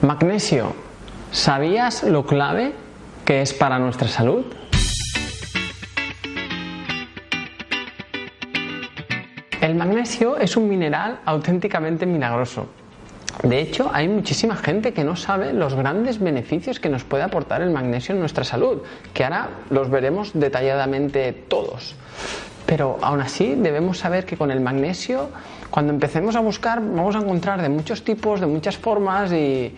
Magnesio, ¿sabías lo clave que es para nuestra salud? El magnesio es un mineral auténticamente milagroso. De hecho, hay muchísima gente que no sabe los grandes beneficios que nos puede aportar el magnesio en nuestra salud, que ahora los veremos detalladamente todos. Pero aún así debemos saber que con el magnesio, cuando empecemos a buscar, vamos a encontrar de muchos tipos, de muchas formas y,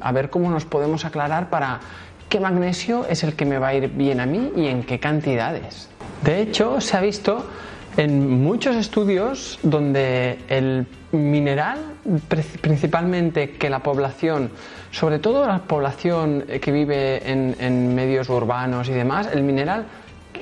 a ver cómo nos podemos aclarar para qué magnesio es el que me va a ir bien a mí y en qué cantidades. De hecho, se ha visto en muchos estudios donde el mineral, principalmente que la población, sobre todo la población que vive en, medios urbanos y demás, el mineral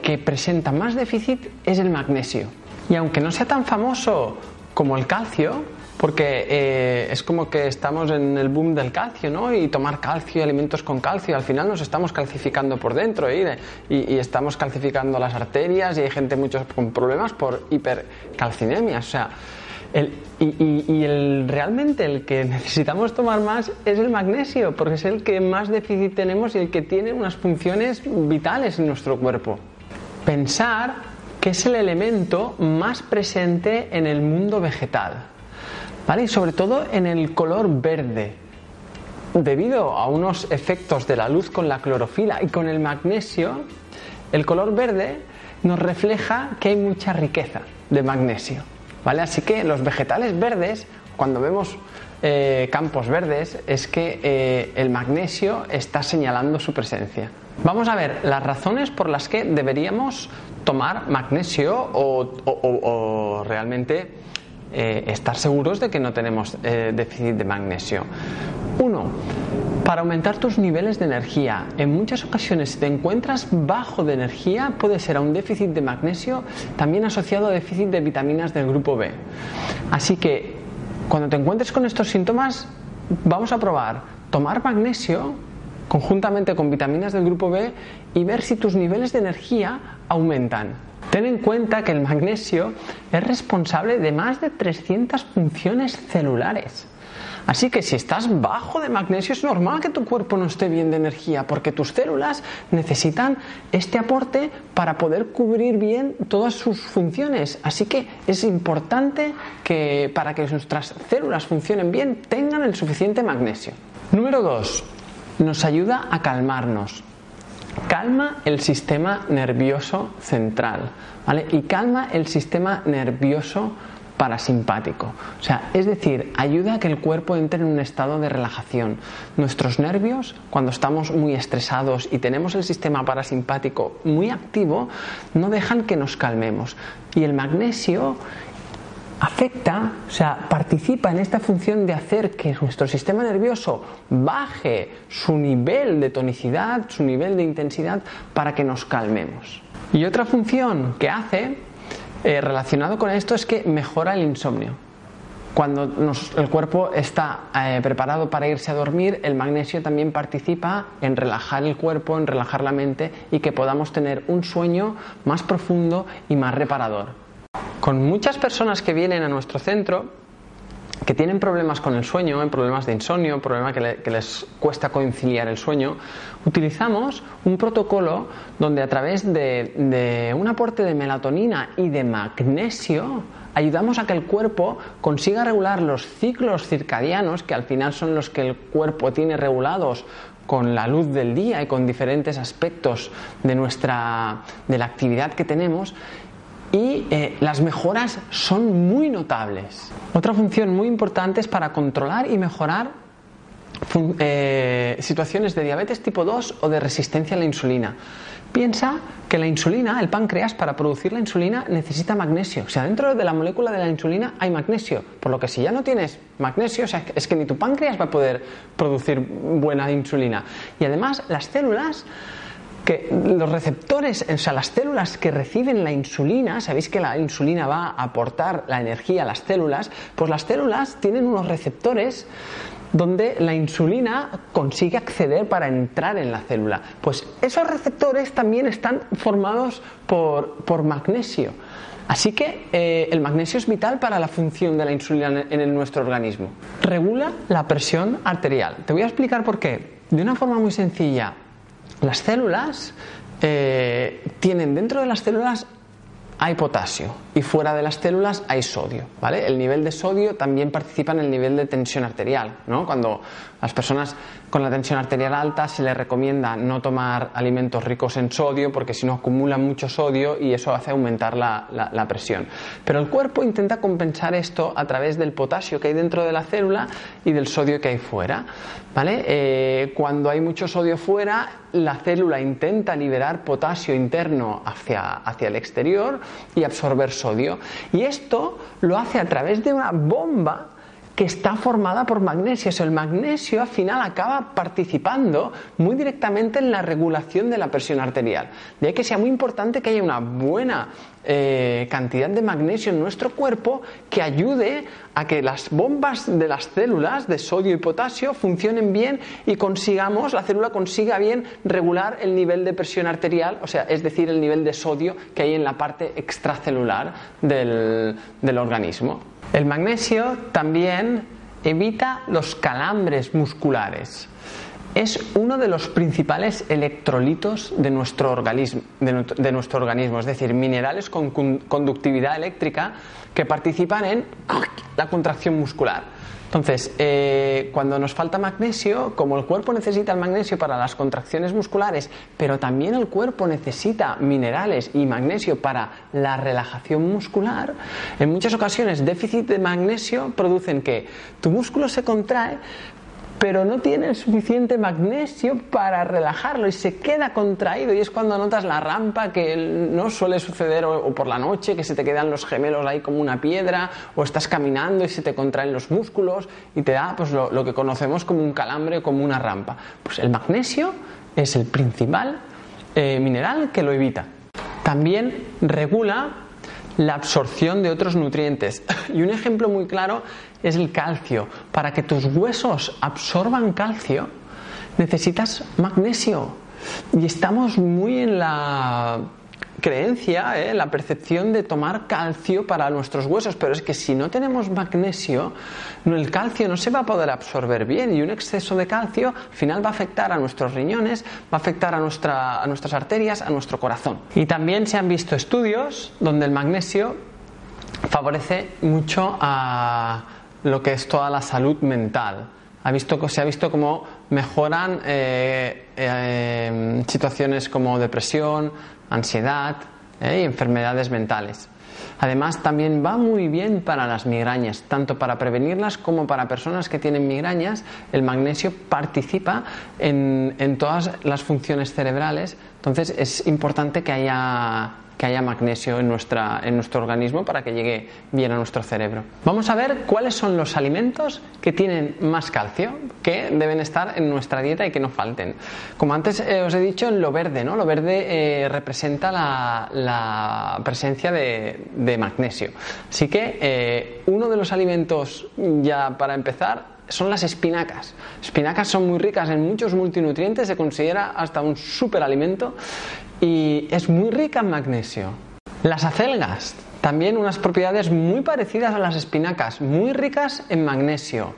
que presenta más déficit es el magnesio. Y aunque no sea tan famoso como el calcio, porque eh, es como que estamos en el boom del calcio, ¿no? Y tomar calcio y alimentos con calcio, al final nos estamos calcificando por dentro ¿eh? y, estamos calcificando las arterias y hay gente muchos con problemas por hipercalcinemia, o sea, y, realmente el que necesitamos tomar más es el magnesio, porque es el que más déficit tenemos y el que tiene unas funciones vitales en nuestro cuerpo. Pensar que es el elemento más presente en el mundo vegetal. Y sobre todo en el color verde. Debido a unos efectos de la luz con la clorofila y con el magnesio, el color verde nos refleja que hay mucha riqueza de magnesio. ¿Vale? Así que los vegetales verdes, cuando vemos eh, campos verdes, es que eh, el magnesio está señalando su presencia. Vamos a ver las razones por las que deberíamos tomar magnesio o realmente eh, estar seguros de que no tenemos eh, déficit de magnesio. Uno, para aumentar tus niveles de energía. En muchas ocasiones, si te encuentras bajo de energía, puede ser a un déficit de magnesio, también asociado a déficit de vitaminas del grupo B. Así que, cuando te encuentres con estos síntomas, vamos a probar tomar magnesio conjuntamente con vitaminas del grupo B y ver si tus niveles de energía aumentan. Ten en cuenta que el magnesio es responsable de más de 300 funciones celulares. Así que si estás bajo de magnesio es normal que tu cuerpo no esté bien de energía porque tus células necesitan este aporte para poder cubrir bien todas sus funciones. Así que es importante que para que nuestras células funcionen bien tengan el suficiente magnesio. Número 2. Nos ayuda a calmarnos calma el sistema nervioso central ¿vale? y calma el sistema nervioso parasimpático. O sea, es decir, ayuda a que el cuerpo entre en un estado de relajación. Nuestros nervios, cuando estamos muy estresados y tenemos el sistema parasimpático muy activo, no dejan que nos calmemos. Y el magnesio afecta, o sea, participa en esta función de hacer que nuestro sistema nervioso baje su nivel de tonicidad, su nivel de intensidad, para que nos calmemos. Y otra función que hace eh, relacionado con esto es que mejora el insomnio. Cuando el cuerpo está eh, preparado para irse a dormir, el magnesio también participa en relajar el cuerpo, en relajar la mente y que podamos tener un sueño más profundo y más reparador. Con muchas personas que vienen a nuestro centro que tienen problemas con el sueño, problemas de insomnio, problemas que, les cuesta conciliar el sueño, utilizamos un protocolo donde a través de, un aporte de melatonina y de magnesio ayudamos a que el cuerpo consiga regular los ciclos circadianos, que al final son los que el cuerpo tiene regulados con la luz del día y con diferentes aspectos de nuestra de la actividad que tenemos y eh, las mejoras son muy notables. Otra función muy importante es para controlar y mejorar eh, situaciones de diabetes tipo 2 o de resistencia a la insulina. Piensa que la insulina, el páncreas, para producir la insulina necesita magnesio. O sea, dentro de la molécula de la insulina hay magnesio. Por lo que si ya no tienes magnesio, o sea, es que ni tu páncreas va a poder producir buena insulina. Y además, las células que los receptores, o sea, las células que reciben la insulina, sabéis que la insulina va a aportar la energía a las células, pues las células tienen unos receptores donde la insulina consigue acceder para entrar en la célula. Pues esos receptores también están formados por, por magnesio. Así que eh, el magnesio es vital para la función de la insulina en, nuestro organismo. Regula la presión arterial. Te voy a explicar por qué. De una forma muy sencilla, las células eh, tienen dentro de las células hay potasio y fuera de las células hay sodio, ¿vale? El nivel de sodio también participa en el nivel de tensión arterial, ¿no? Cuando las personas con la tensión arterial alta se les recomienda no tomar alimentos ricos en sodio porque si no acumulan mucho sodio y eso hace aumentar la, presión. Pero el cuerpo intenta compensar esto a través del potasio que hay dentro de la célula y del sodio que hay fuera. ¿vale? Eh, cuando hay mucho sodio fuera, la célula intenta liberar potasio interno hacia, hacia el exterior y absorber sodio. Y esto lo hace a través de una bomba que está formada por magnesio. el magnesio al final acaba participando muy directamente en la regulación de la presión arterial. De ahí que sea muy importante que haya una buena eh, cantidad de magnesio en nuestro cuerpo que ayude a que las bombas de las células de sodio y potasio funcionen bien y consigamos, la célula consiga bien regular el nivel de presión arterial, o sea, es decir, el nivel de sodio que hay en la parte extracelular del organismo. El magnesio también evita los calambres musculares. Es uno de los principales electrolitos de nuestro, organismo, de nuestro organismo, es decir, minerales con conductividad eléctrica que participan en la contracción muscular. Entonces, eh, cuando nos falta magnesio, como el cuerpo necesita el magnesio para las contracciones musculares, pero también el cuerpo necesita minerales y magnesio para la relajación muscular, en muchas ocasiones déficit de magnesio producen que tu músculo se contrae, pero no tiene el suficiente magnesio para relajarlo y se queda contraído. Y es cuando notas la rampa que no suele suceder o, por la noche que se te quedan los gemelos ahí como una piedra o estás caminando y se te contraen los músculos y te da pues lo, que conocemos como un calambre como una rampa. Pues el magnesio es el principal eh, mineral que lo evita. También regula la absorción de otros nutrientes. Y un ejemplo muy claro es el calcio. Para que tus huesos absorban calcio, necesitas magnesio. Y estamos muy en la creencia, ¿eh? la percepción de tomar calcio para nuestros huesos, pero es que si no tenemos magnesio, el calcio no se va a poder absorber bien y un exceso de calcio al final va a afectar a nuestros riñones, va a afectar a, nuestra, a nuestras arterias, a nuestro corazón. Y también se han visto estudios donde el magnesio favorece mucho a lo que es toda la salud mental. Se ha visto cómo mejoran eh, eh, situaciones como depresión, ansiedad ¿eh? y enfermedades mentales. Además, también va muy bien para las migrañas, tanto para prevenirlas como para personas que tienen migrañas. El magnesio participa en todas las funciones cerebrales, entonces es importante que haya que haya magnesio en, nuestra, en nuestro organismo para que llegue bien a nuestro cerebro. Vamos a ver cuáles son los alimentos que tienen más calcio, que deben estar en nuestra dieta y que no falten. Como antes eh, os he dicho, lo verde, ¿no? Lo verde eh, representa la, presencia de, magnesio. Así que eh, uno de los alimentos, ya para empezar, son las espinacas. Espinacas son muy ricas en muchos multinutrientes, se considera hasta un superalimento y es muy rica en magnesio. Las acelgas, también unas propiedades muy parecidas a las espinacas, muy ricas en magnesio.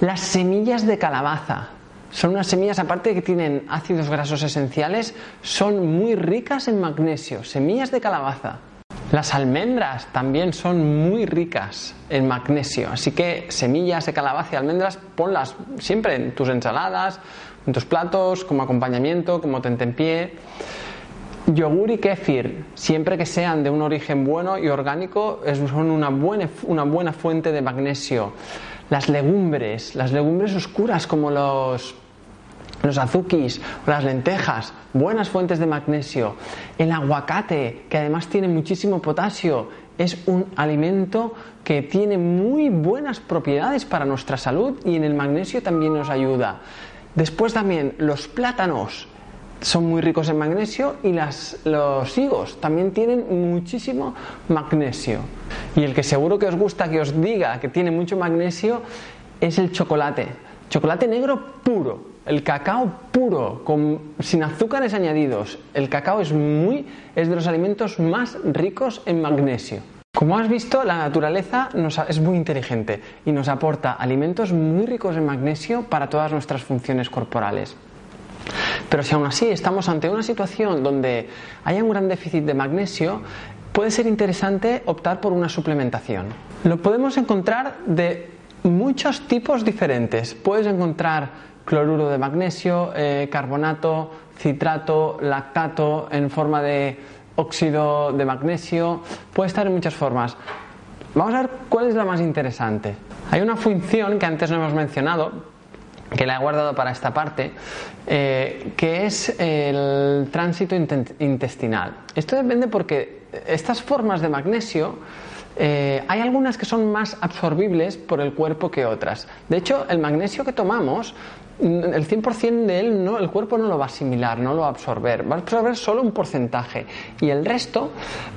Las semillas de calabaza, son unas semillas, aparte que tienen ácidos grasos esenciales, son muy ricas en magnesio. Semillas de calabaza. Las almendras también son muy ricas en magnesio, así que semillas de calabaza y almendras ponlas siempre en tus ensaladas, en tus platos, como acompañamiento, como tentempié. Yogur y kéfir, siempre que sean de un origen bueno y orgánico, son una buena, una buena fuente de magnesio. Las legumbres, las legumbres oscuras como los, los o las lentejas, buenas fuentes de magnesio. El aguacate, que además tiene muchísimo potasio, es un alimento que tiene muy buenas propiedades para nuestra salud y en el magnesio también nos ayuda. Después también los plátanos, son muy ricos en magnesio y las, los higos también tienen muchísimo magnesio. Y el que seguro que os gusta que os diga que tiene mucho magnesio es el chocolate. Chocolate negro puro, el cacao puro, sin azúcares añadidos. El cacao es, muy, es de los alimentos más ricos en magnesio. Como has visto, la naturaleza es muy inteligente y nos aporta alimentos muy ricos en magnesio para todas nuestras funciones corporales. Pero si aún así estamos ante una situación donde haya un gran déficit de magnesio, puede ser interesante optar por una suplementación. Lo podemos encontrar de muchos tipos diferentes. Puedes encontrar cloruro de magnesio, eh, carbonato, citrato, lactato en forma de óxido de magnesio, puede estar en muchas formas. Vamos a ver cuál es la más interesante. Hay una función que antes no hemos mencionado, que la he guardado para esta parte, eh, que es el tránsito intestinal. Esto depende porque estas formas de magnesio eh, hay algunas que son más absorbibles por el cuerpo que otras. De hecho, el magnesio que tomamos, mm, el 100% de él no, el cuerpo no lo va a asimilar, no lo va a absorber, va a absorber solo un porcentaje y el resto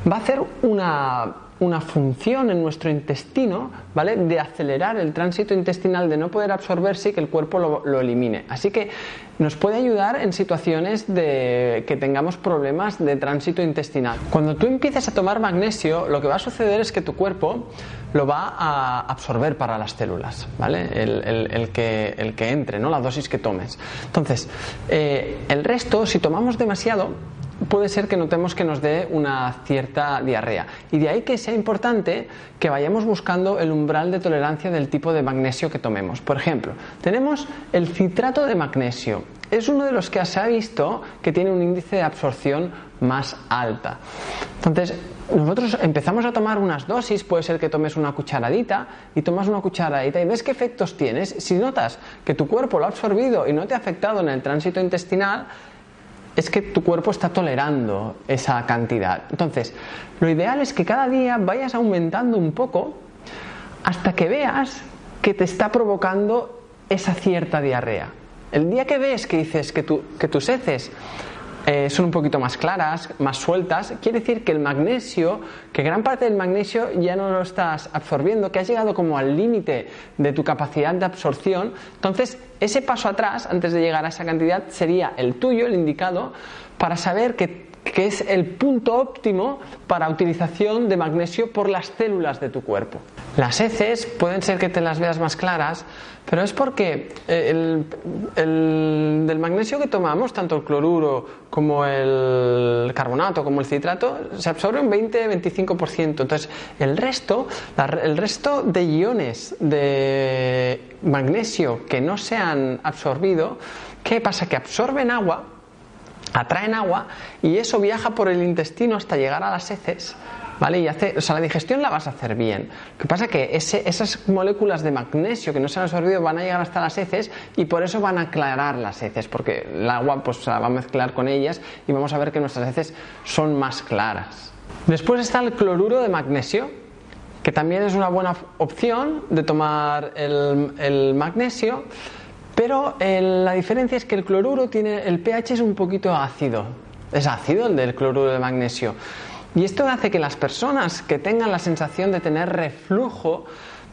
va a hacer una una función en nuestro intestino, ¿vale? De acelerar el tránsito intestinal, de no poder absorberse y que el cuerpo lo, elimine. Así que nos puede ayudar en situaciones de que tengamos problemas de tránsito intestinal. Cuando tú empieces a tomar magnesio, lo que va a suceder es que tu cuerpo lo va a absorber para las células, ¿vale? El, que, el que entre, ¿no? La dosis que tomes. Entonces, eh, el resto, si tomamos demasiado, puede ser que notemos que nos dé una cierta diarrea. Y de ahí que sea importante que vayamos buscando el umbral de tolerancia del tipo de magnesio que tomemos. Por ejemplo, tenemos el citrato de magnesio. Es uno de los que se ha visto que tiene un índice de absorción más alta. Entonces, nosotros empezamos a tomar unas dosis, puede ser que tomes una cucharadita y tomas una cucharadita y ves qué efectos tienes. Si notas que tu cuerpo lo ha absorbido y no te ha afectado en el tránsito intestinal, es que tu cuerpo está tolerando esa cantidad. Entonces, lo ideal es que cada día vayas aumentando un poco hasta que veas que te está provocando esa cierta diarrea. El día que ves que dices que, que tus heces eh, son un poquito más claras, más sueltas, quiere decir que el magnesio, que gran parte del magnesio ya no lo estás absorbiendo, que has llegado como al límite de tu capacidad de absorción, entonces ese paso atrás, antes de llegar a esa cantidad, sería el tuyo, el indicado, para saber que que es el punto óptimo para utilización de magnesio por las células de tu cuerpo. Las heces pueden ser que te las veas más claras, pero es porque el, del magnesio que tomamos, tanto el cloruro como el carbonato como el citrato, se absorbe un 20-25%. Entonces, el resto, el resto de iones de magnesio que no se han absorbido, ¿qué pasa? Que absorben agua atraen agua y eso viaja por el intestino hasta llegar a las heces. ¿Vale? Y hace, o sea, la digestión la vas a hacer bien. Lo que pasa es que esas moléculas de magnesio que no se han absorbido van a llegar hasta las heces y por eso van a aclarar las heces, porque el agua pues, se la va a mezclar con ellas y vamos a ver que nuestras heces son más claras. Después está el cloruro de magnesio, que también es una buena opción de tomar el, el magnesio pero eh, la diferencia es que el cloruro tiene, el pH es un poquito ácido. Es ácido el del cloruro de magnesio. Y esto hace que las personas que tengan la sensación de tener reflujo,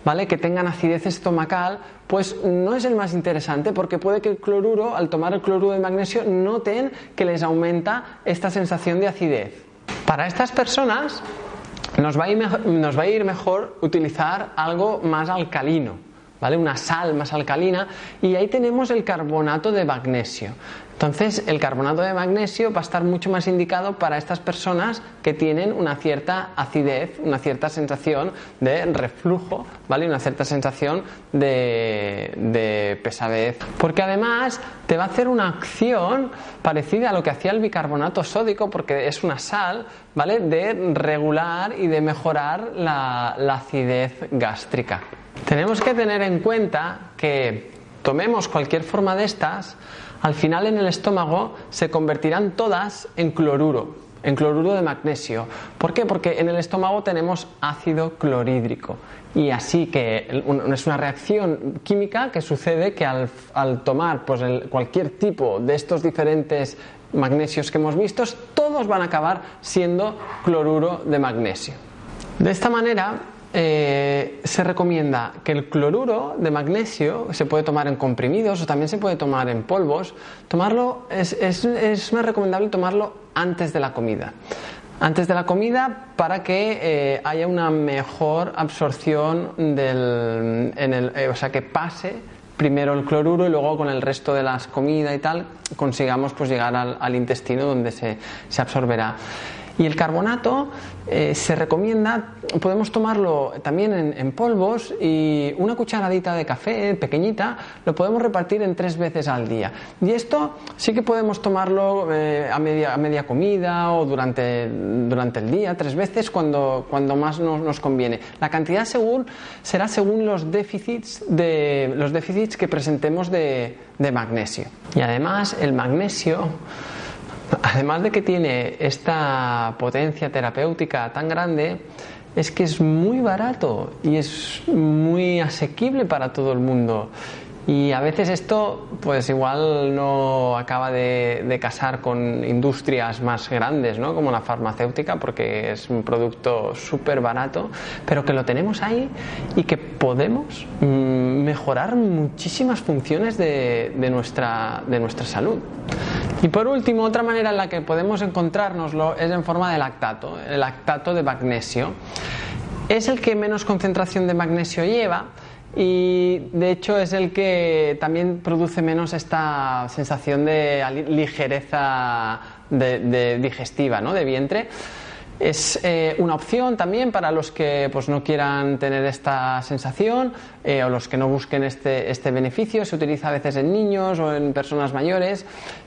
¿vale? que tengan acidez estomacal, pues no es el más interesante porque puede que el cloruro, al tomar el cloruro de magnesio, noten que les aumenta esta sensación de acidez. Para estas personas nos va nos va a ir mejor utilizar algo más alcalino. Una sal más alcalina y ahí tenemos el carbonato de magnesio. Entonces, el carbonato de magnesio va a estar mucho más indicado para estas personas que tienen una cierta acidez, una cierta sensación de reflujo, ¿vale? Una cierta sensación de, de pesadez. Porque además te va a hacer una acción parecida a lo que hacía el bicarbonato sódico, porque es una sal, ¿vale? De regular y de mejorar la, la acidez gástrica. Tenemos que tener en cuenta que tomemos cualquier forma de estas, al final en el estómago se convertirán todas en cloruro, en cloruro de magnesio. ¿Por qué? Porque en el estómago tenemos ácido clorhídrico. Y así que es una reacción química que sucede que al, tomar pues, cualquier tipo de estos diferentes magnesios que hemos visto, todos van a acabar siendo cloruro de magnesio. De esta manera eh, se recomienda que el cloruro de magnesio se puede tomar en comprimidos o también se puede tomar en polvos. Tomarlo es, es, más recomendable tomarlo antes de la comida. Antes de la comida para que eh, haya una mejor absorción del, en el, eh, o sea que pase primero el cloruro y luego con el resto de las comidas y tal consigamos pues llegar al, al intestino donde se, se absorberá. Y el carbonato eh, se recomienda, podemos tomarlo también en, polvos y una cucharadita de café pequeñita lo podemos repartir en tres veces al día. Y esto sí que podemos tomarlo eh, a, media, a media comida o durante, durante el día, tres veces cuando, cuando más nos, nos conviene. La cantidad según será según los déficits, de, los déficits que presentemos de, de magnesio. Y además el magnesio además de que tiene esta potencia terapéutica tan grande, es que es muy barato y es muy asequible para todo el mundo. Y a veces esto, pues igual no acaba de, casar con industrias más grandes, ¿no? Como la farmacéutica, porque es un producto súper barato, pero que lo tenemos ahí y que podemos mm, mejorar muchísimas funciones de, nuestra, de nuestra salud. Y por último, otra manera en la que podemos encontrárnoslo es en forma de lactato, el lactato de magnesio. Es el que menos concentración de magnesio lleva y de hecho es el que también produce menos esta sensación de ligereza de, digestiva, ¿no? de vientre. Es eh, una opción también para los que pues, no quieran tener esta sensación eh, o los que no busquen este, este beneficio. Se utiliza a veces en niños o en personas mayores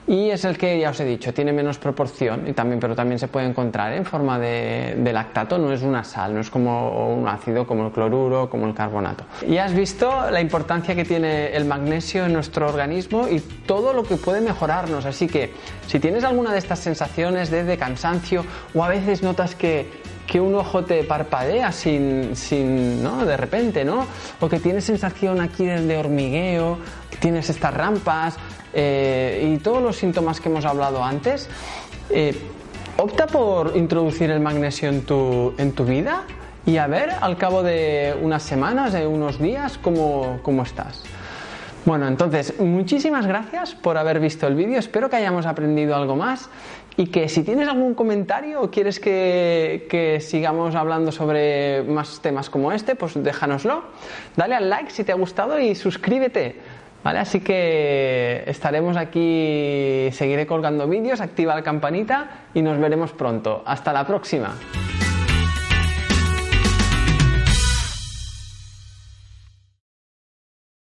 y es el que ya os he dicho, tiene menos proporción, y también, pero también se puede encontrar en forma de, de, lactato, no es una sal, no es como un ácido como el cloruro, como el carbonato. Y has visto la importancia que tiene el magnesio en nuestro organismo y todo lo que puede mejorarnos, así que si tienes alguna de estas sensaciones de, de cansancio o a veces notas que, que un ojo te parpadea sin, sin, ¿no? De repente, ¿no? O que tienes sensación aquí de hormigueo, tienes estas rampas, eh, y todos los síntomas que hemos hablado antes, eh, opta por introducir el magnesio en tu, en tu vida y a ver al cabo de unas semanas, de unos días, cómo, cómo estás. Bueno, entonces, muchísimas gracias por haber visto el vídeo. Espero que hayamos aprendido algo más y que si tienes algún comentario o quieres que, que, sigamos hablando sobre más temas como este, pues déjanoslo. Dale al like si te ha gustado y suscríbete Así que estaremos aquí, seguiré colgando vídeos, activa la campanita y nos veremos pronto. Hasta la próxima.